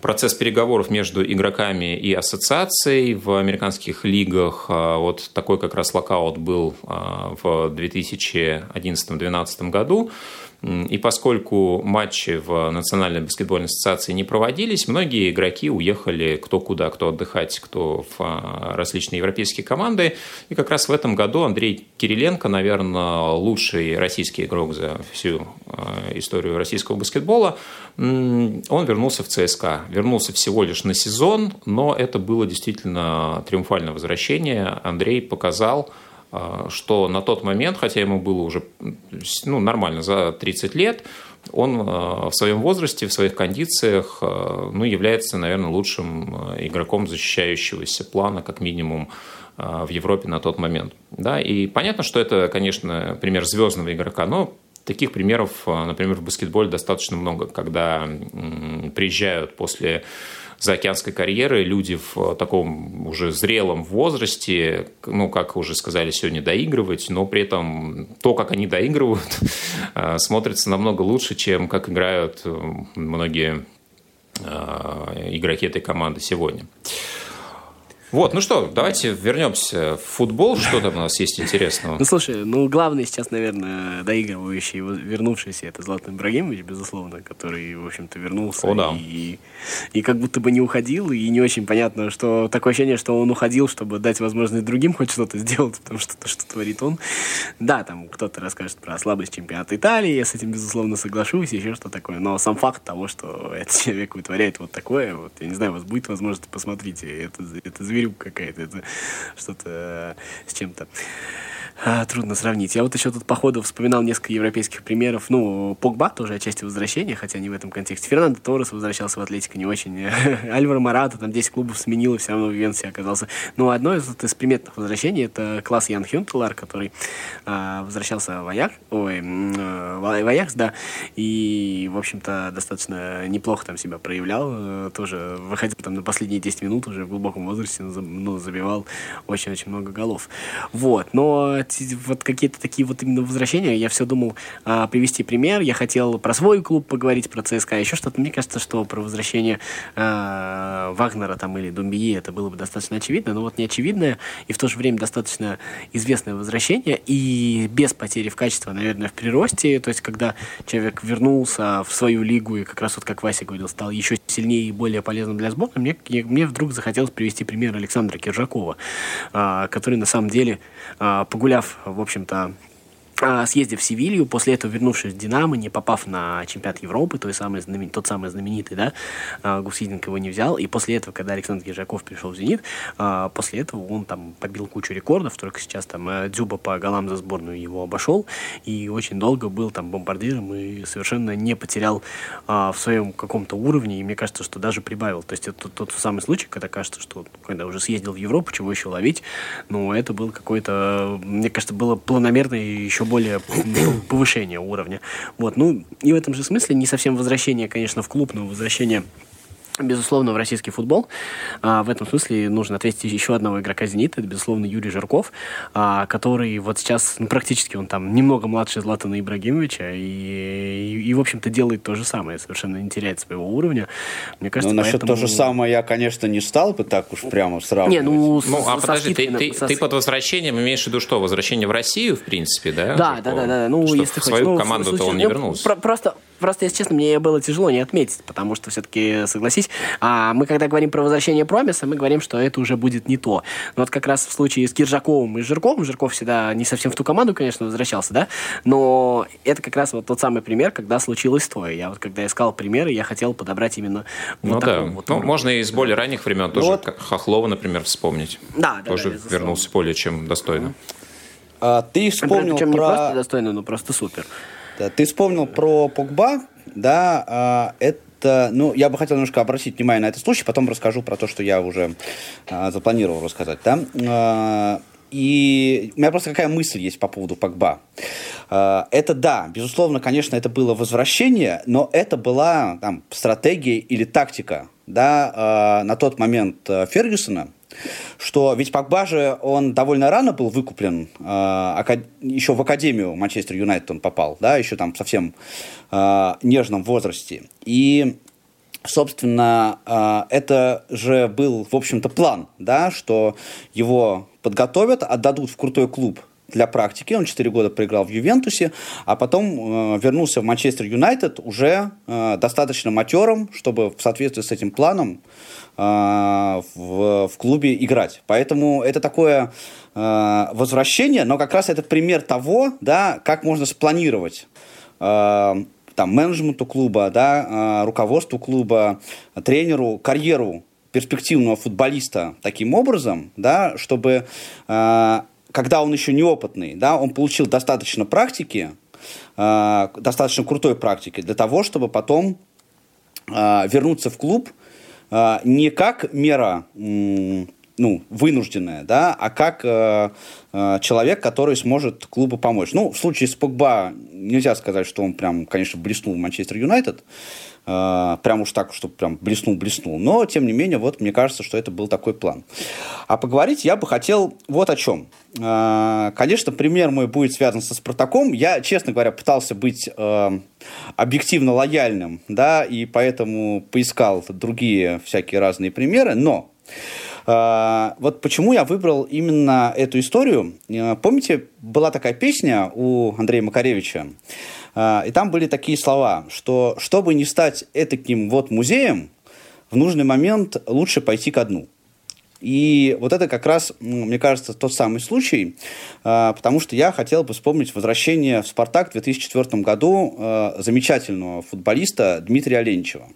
процесс переговоров между игроками и ассоциацией в американских лигах. А, вот такой как раз локаут был а, в 2011-2012 году. И поскольку матчи в Национальной баскетбольной ассоциации не проводились, многие игроки уехали кто куда, кто отдыхать, кто в а, различные европейские команды. И как раз в этом году Андрей Кириленко, наверное, лучший российский игрок за всю а, историю российского баскетбола, он вернулся в ЦСКА. Вернулся всего лишь на сезон, но это было действительно триумфальное возвращение. Андрей показал, что на тот момент, хотя ему было уже ну, нормально за 30 лет, он а, в своем возрасте, в своих кондициях а, ну, является, наверное, лучшим игроком защищающегося плана, как минимум, в Европе на тот момент. Да? И понятно, что это, конечно, пример звездного игрока, но таких примеров, например, в баскетболе достаточно много, когда приезжают после заокеанской карьеры люди в таком уже зрелом возрасте, ну, как уже сказали сегодня, доигрывать, но при этом то, как они доигрывают, э, смотрится намного лучше, чем как играют э, многие э, игроки этой команды сегодня. Вот, ну что, давайте вернемся в футбол. Что там у нас есть интересного? Ну, слушай, ну, главный сейчас, наверное, доигрывающий, вернувшийся, это Златан Ибрагимович, безусловно, который, в общем-то, вернулся. О, да. И, и как будто бы не уходил, и не очень понятно, что такое ощущение, что он уходил, чтобы дать возможность другим хоть что-то сделать, потому что то, что творит он. Да, там кто-то расскажет про слабость чемпионата Италии, я с этим, безусловно, соглашусь, еще что такое. Но сам факт того, что этот человек вытворяет вот такое, вот, я не знаю, у вас будет возможность, посмотрите, это, это зверь зверюк какая-то, это что-то с чем-то. А, трудно сравнить. Я вот еще тут по ходу вспоминал несколько европейских примеров. Ну, Погба тоже отчасти возвращения, хотя не в этом контексте. Фернандо Торрес возвращался в Атлетико не очень. Альваро Марата там 10 клубов сменил, и все равно в Венсе оказался. Ну, одно из, вот, из приметных возвращений это класс Ян Хюнтелар, который а, возвращался в Аякс, ой, э, в Аякс, да, и, в общем-то, достаточно неплохо там себя проявлял. Э, тоже выходил там на последние 10 минут уже в глубоком возрасте, ну, забивал очень-очень много голов. Вот, но вот какие-то такие вот именно возвращения. Я все думал а, привести пример. Я хотел про свой клуб поговорить, про ЦСКА, еще что-то. Мне кажется, что про возвращение а, Вагнера там или Думбие это было бы достаточно очевидно, но вот не очевидное и в то же время достаточно известное возвращение и без потери в качестве, наверное, в приросте. То есть, когда человек вернулся в свою лигу и как раз вот, как Вася говорил, стал еще сильнее и более полезным для сборной, мне, мне вдруг захотелось привести пример Александра Киржакова, а, который на самом деле а, погулял погуляв, в общем-то, съездив в Севилью, после этого вернувшись в «Динамо», не попав на чемпионат Европы, той самый знамен... тот самый знаменитый, да, а, Гусиденко его не взял, и после этого, когда Александр Ежаков пришел в «Зенит», а, после этого он там побил кучу рекордов, только сейчас там Дзюба по голам за сборную его обошел, и очень долго был там бомбардиром и совершенно не потерял в своем каком-то уровне, и мне кажется, что даже прибавил. То есть это тот, самый случай, когда кажется, что когда уже съездил в Европу, чего еще ловить, но это был какой-то, мне кажется, было планомерно еще более повышение уровня. Вот, ну, и в этом же смысле не совсем возвращение, конечно, в клуб, но возвращение Безусловно, в российский футбол. А, в этом смысле нужно ответить еще одного игрока «Зенита». Это, безусловно, Юрий Жирков, а, который вот сейчас ну, практически он там немного младше Златана Ибрагимовича и, и, и, в общем-то, делает то же самое. Совершенно не теряет своего уровня. Мне кажется, ну, насчет поэтому... то же самое я, конечно, не стал бы так уж прямо сравнивать. Не, ну, ну а подожди, ты, ты, со... ты под возвращением имеешь в виду что? Возвращение в Россию, в принципе, да? Да, да, да, да. Ну, что если в свою ну, команду-то он не ну, вернулся. Про- просто просто, если честно, мне было тяжело не отметить, потому что все-таки, согласись, а мы когда говорим про возвращение Промиса, мы говорим, что это уже будет не то. Но вот как раз в случае с Киржаковым и Жирковым, Жирков всегда не совсем в ту команду, конечно, возвращался, да, но это как раз вот тот самый пример, когда случилось то. Я вот когда искал примеры, я хотел подобрать именно ну вот да. Вот ну, можно и из более ранних времен тоже вот. Хохлова, например, вспомнить. Да, да, Тоже да, вернулся более чем достойно. А, ты вспомнил Причем про... не просто достойно, но просто супер. Да, ты вспомнил про Погба, да, а, это, ну, я бы хотел немножко обратить внимание на этот случай, потом расскажу про то, что я уже а, запланировал рассказать, да. А, и у меня просто какая мысль есть по поводу Погба. Это да, безусловно, конечно, это было возвращение, но это была там, стратегия или тактика да, на тот момент Фергюсона, что ведь Погба же, он довольно рано был выкуплен, э, еще в Академию Манчестер Юнайтед он попал, да, еще там совсем э, нежном возрасте. И собственно, э, это же был, в общем-то, план, да, что его подготовят, отдадут в крутой клуб для практики. Он 4 года проиграл в Ювентусе, а потом э, вернулся в Манчестер Юнайтед уже э, достаточно матерым, чтобы в соответствии с этим планом а, в, в клубе играть. Поэтому это такое э, возвращение, но как раз это пример того, да, как можно спланировать э, там, менеджменту клуба, да, э, руководству клуба, тренеру, карьеру перспективного футболиста таким образом, да, чтобы э, когда он еще неопытный, да, он получил достаточно практики, э, достаточно крутой практики для того, чтобы потом вернуться в клуб а, не как мера ну, вынужденная, да, а как э, э, человек, который сможет клубу помочь. Ну, в случае с Погба нельзя сказать, что он прям, конечно, блеснул в Манчестер Юнайтед, прям уж так, чтобы прям блеснул-блеснул, но, тем не менее, вот мне кажется, что это был такой план. А поговорить я бы хотел вот о чем. Э, конечно, пример мой будет связан со Спартаком. Я, честно говоря, пытался быть э, объективно лояльным, да, и поэтому поискал другие всякие разные примеры, но а, вот почему я выбрал именно эту историю. А, помните, была такая песня у Андрея Макаревича, а, и там были такие слова, что чтобы не стать этаким вот музеем, в нужный момент лучше пойти ко дну. И вот это как раз, мне кажется, тот самый случай, потому что я хотел бы вспомнить возвращение в «Спартак» в 2004 году замечательного футболиста Дмитрия Оленичева.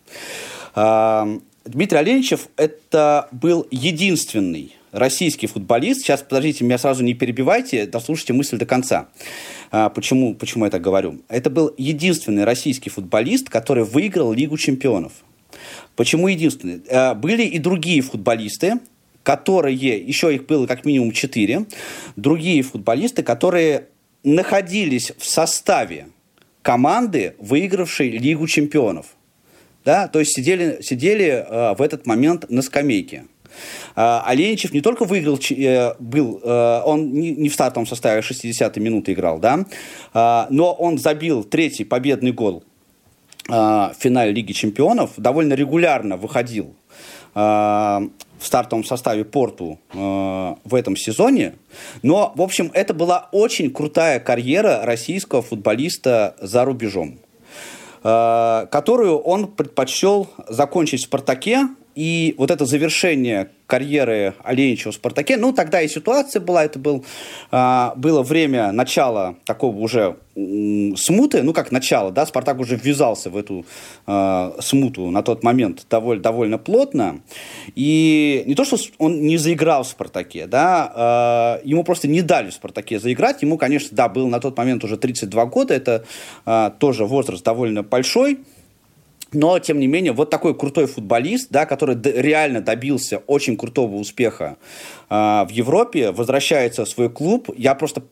Дмитрий Оленичев – это был единственный российский футболист. Сейчас, подождите, меня сразу не перебивайте, дослушайте мысль до конца. А, почему, почему я так говорю? Это был единственный российский футболист, который выиграл Лигу чемпионов. Почему единственный? А, были и другие футболисты, которые, еще их было как минимум четыре, другие футболисты, которые находились в составе команды, выигравшей Лигу чемпионов – да, то есть сидели, сидели э, в этот момент на скамейке. Э, Оленичев не только выиграл, э, был, э, он не, в стартовом составе 60-й минуты играл, да, но он забил третий победный гол в финале Лиги Чемпионов, довольно регулярно выходил в стартовом составе Порту э, в этом сезоне. Но, в общем, это была очень крутая карьера российского футболиста за рубежом. Э, которую он предпочел закончить в «Спартаке», и вот это завершение карьеры Оленичева в «Спартаке», ну, тогда и ситуация была, это был, а, было время начала такого уже смуты, ну, как начало, да, «Спартак» уже ввязался в эту а, смуту на тот момент довольно, довольно плотно, и не то, что он не заиграл в «Спартаке», да, а, ему просто не дали в «Спартаке» заиграть, ему, конечно, да, был на тот момент уже 32 года, это тоже возраст довольно большой, но, тем не менее, вот такой крутой футболист, да, который реально добился очень крутого успеха э, в Европе, возвращается в свой клуб. Я просто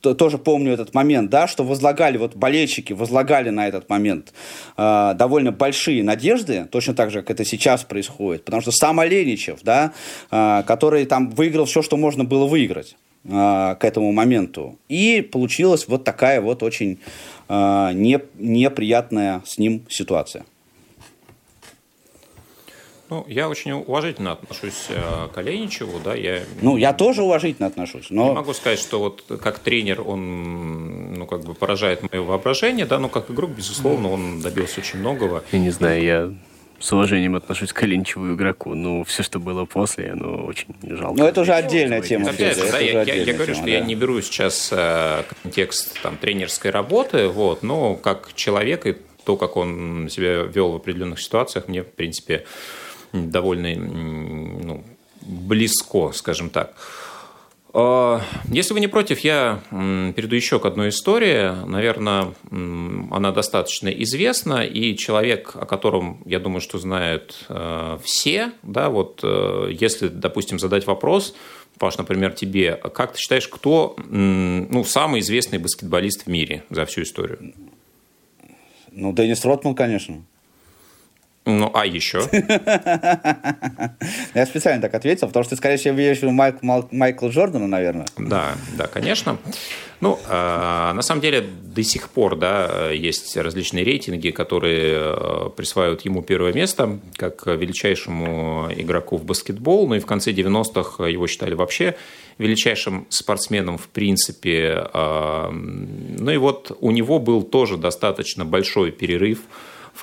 тоже помню этот момент, да, что возлагали, вот болельщики возлагали на этот момент э, довольно большие надежды, точно так же, как это сейчас происходит. Потому что сам Оленичев, да, э, который там выиграл все, что можно было выиграть к этому моменту. И получилась вот такая вот очень э, не, неприятная с ним ситуация. Ну, я очень уважительно отношусь э, к Оленичеву, да, я... Ну, я тоже уважительно отношусь, но... Не могу сказать, что вот как тренер он, ну, как бы поражает мое воображение, да, но как игрок, безусловно, он добился очень многого. Я не знаю, я с уважением отношусь к Оленичеву игроку, но все, что было после, ну, очень жалко. Но это уже отдельная тема. Опять же, да, я, я, я говорю, тема, что да. я не беру сейчас э, контекст там, тренерской работы, вот, но как человек и то, как он себя вел в определенных ситуациях, мне, в принципе, довольно ну, близко, скажем так. А, если вы не против, я перейду еще к одной истории. Наверное, она достаточно известна, и человек, о котором, я думаю, что знают э, все, да, вот э, если, допустим, задать вопрос, Паш, например, тебе, как ты считаешь, кто ну, самый известный баскетболист в мире за всю историю? Ну, Деннис Ротман, конечно. Ну, а еще? Я специально так ответил, потому что ты, скорее всего, видишь Майк, Майкла Джордана, наверное. Да, да, конечно. Ну, э, на самом деле, до сих пор, да, есть различные рейтинги, которые э, присваивают ему первое место, как величайшему игроку в баскетбол, ну и в конце 90-х его считали вообще величайшим спортсменом в принципе. Э, ну и вот у него был тоже достаточно большой перерыв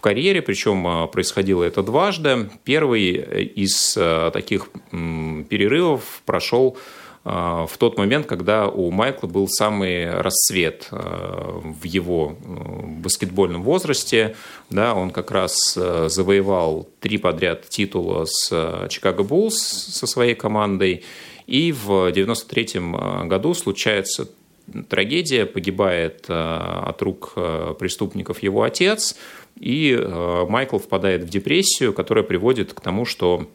в карьере, причем а, происходило это дважды. Первый э, из э, таких перерывов прошел а, в тот момент, когда у Майкла был самый расцвет а, в его э, баскетбольном возрасте. Да, он как раз завоевал три подряд титула с Чикаго Буллс со своей командой. И в 1993 году случается трагедия, погибает от рук преступников его отец – и э, Майкл впадает в депрессию, которая приводит к тому, что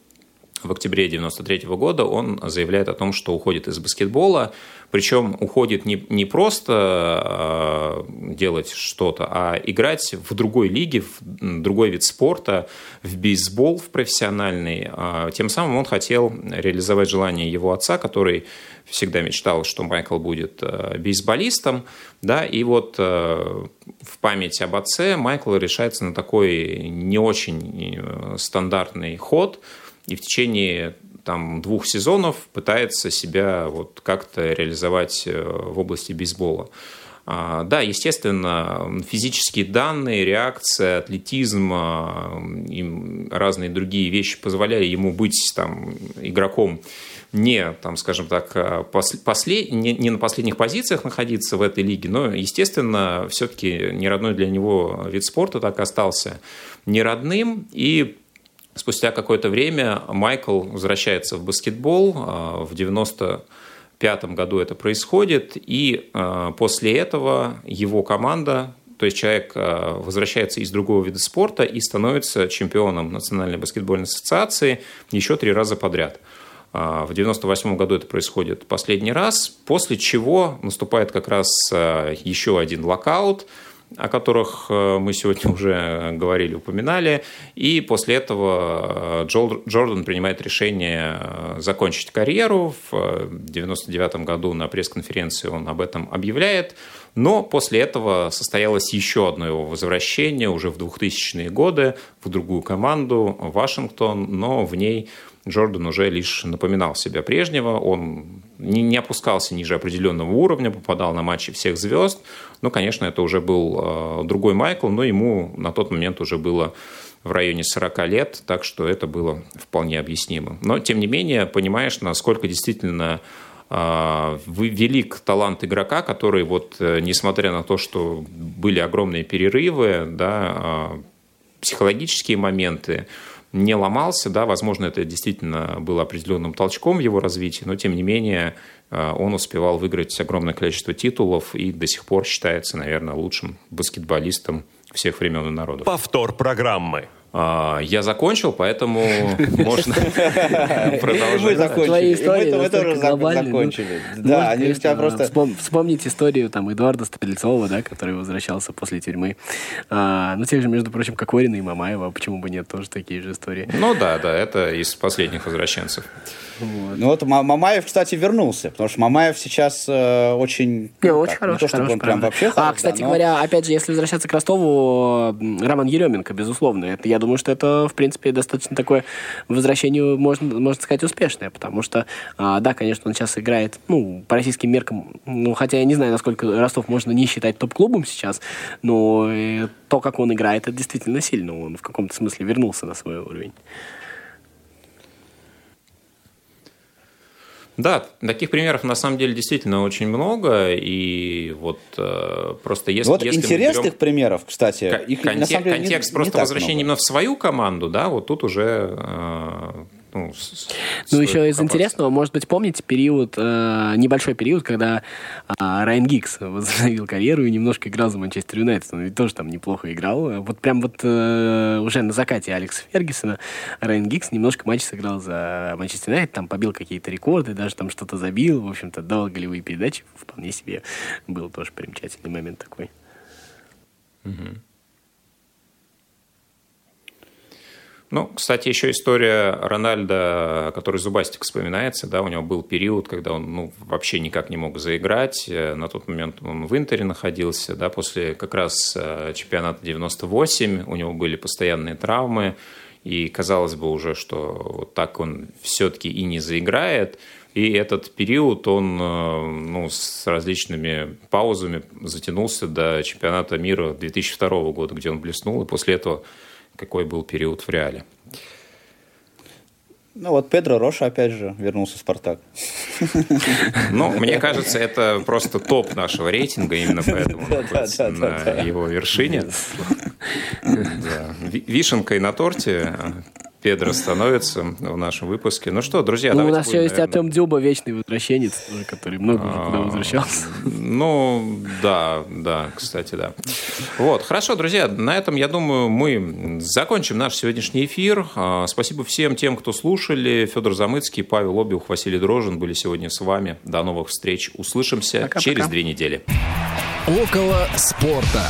в октябре 1993 года он заявляет о том, что уходит из баскетбола, причем уходит не, не просто э, делать что-то, а играть в другой лиге, в другой вид спорта, в бейсбол, в профессиональный. А тем самым он хотел реализовать желание его отца, который всегда мечтал, что Майкл будет э, бейсболистом, да, и вот э, в память об отце Майкл решается на такой не очень э, стандартный ход, и в течение там, двух сезонов пытается себя вот как-то реализовать в области бейсбола. А, да, естественно, физические данные, реакция, атлетизм и разные другие вещи позволяли ему быть там, игроком не, там, скажем так, э, после, не, не на последних позициях находиться в этой лиге, но, естественно, все-таки не родной для него вид спорта так остался не родным. И спустя какое-то время Майкл возвращается в баскетбол. Э, в 95 году это происходит. И э, после этого его команда то есть человек возвращается из другого вида спорта и становится чемпионом Национальной баскетбольной ассоциации еще три раза подряд. А, в 1998 году это происходит последний раз, после чего наступает как раз а, еще один локаут, о которых а, мы сегодня уже говорили, упоминали. И после этого Джордан принимает решение закончить карьеру. В 1999 году на пресс-конференции он об этом объявляет. Но после этого состоялось еще одно его возвращение уже в 2000-е годы в другую команду, Вашингтон, но в ней Джордан уже лишь напоминал себя прежнего, он не, не опускался ниже определенного уровня, попадал на матчи всех звезд. Ну, конечно, это уже был э, другой Майкл, но ему на тот момент уже было в районе 40 лет, так что это было вполне объяснимо. Но, тем не менее, понимаешь, насколько действительно э, велик талант игрока, который вот, э, несмотря на то, что были огромные перерывы, да, э, психологические моменты, не ломался, да, возможно, это действительно было определенным толчком в его развитии, но тем не менее э, он успевал выиграть огромное количество титулов и до сих пор считается, наверное, лучшим баскетболистом всех времен и народов. Повтор программы. А, я закончил, поэтому можно продолжать. Мы закончили. Мы, тоже настолько глобальные, ну, закончили. Да, они у тебя просто... вспом- вспомнить историю там Эдуарда Стрельцова, да, который возвращался после тюрьмы. А, ну, тех же, между прочим, Кокорина и Мамаева, почему бы нет, тоже такие же истории. Ну да, да, это из последних возвращенцев. Ну вот Ма- Мамаев, кстати, вернулся, потому что Мамаев сейчас э, очень... Не, ну, очень так, хороший, Не то, чтобы хороший, прям вообще А, кстати да, но- говоря, опять же, если возвращаться к Ростову, Роман Еременко, безусловно, это, я думаю, что это, в принципе, достаточно такое возвращение, можно, можно сказать, успешное, потому что, а, да, конечно, он сейчас играет, ну, по российским меркам, ну, хотя я не знаю, насколько Ростов можно не считать топ-клубом сейчас, но э, то, как он играет, это действительно сильно, он в каком-то смысле вернулся на свой уровень. Да, таких примеров на самом деле действительно очень много, и вот э, просто если... Вот если интересных берем примеров, кстати, их на конте- самом деле не- контекст не просто так возвращения именно в свою команду, да, вот тут уже... э, ну, Ну, еще из интересного, может быть, помните период, э, небольшой период, когда э, Райан Гикс возобновил карьеру и немножко играл за Манчестер Юнайтед. Он ведь тоже там неплохо играл. Вот прям вот э, уже на закате Алекса Фергюсона Райан Гикс немножко матч сыграл за Манчестер Юнайтед, там побил какие-то рекорды, даже там что-то забил. В общем-то, дал голевые передачи. Вполне себе был тоже примечательный момент такой. Ну, кстати, еще история Рональда, который Зубастик вспоминается, да, у него был период, когда он ну, вообще никак не мог заиграть. Э, На тот момент он в Интере находился, да, после как раз э, чемпионата 98 у него были постоянные травмы, и казалось бы уже, что вот так он все-таки и не заиграет. И этот период, он э, ну, с различными паузами затянулся до чемпионата мира 2002 года, где он блеснул, и после этого какой был период в реале. Ну вот Педро Роша опять же вернулся в Спартак. Ну, мне кажется, это просто топ нашего рейтинга, именно поэтому на его вершине. Вишенкой на торте Педро становится в нашем выпуске. Ну что, друзья, Ну, у нас еще есть наверное, Артем Дюба, вечный возвращенец, который много уже туда А, возвращался. Ну, да, да, кстати, да. Вот, хорошо, друзья, на этом, я думаю, мы закончим наш сегодняшний эфир. А, Спасибо всем тем, кто слушали. Федор Замыцкий, Павел Обиух, Василий Дрожин были сегодня с вами. До новых встреч. Услышимся Пока-пока. через две недели. Около спорта.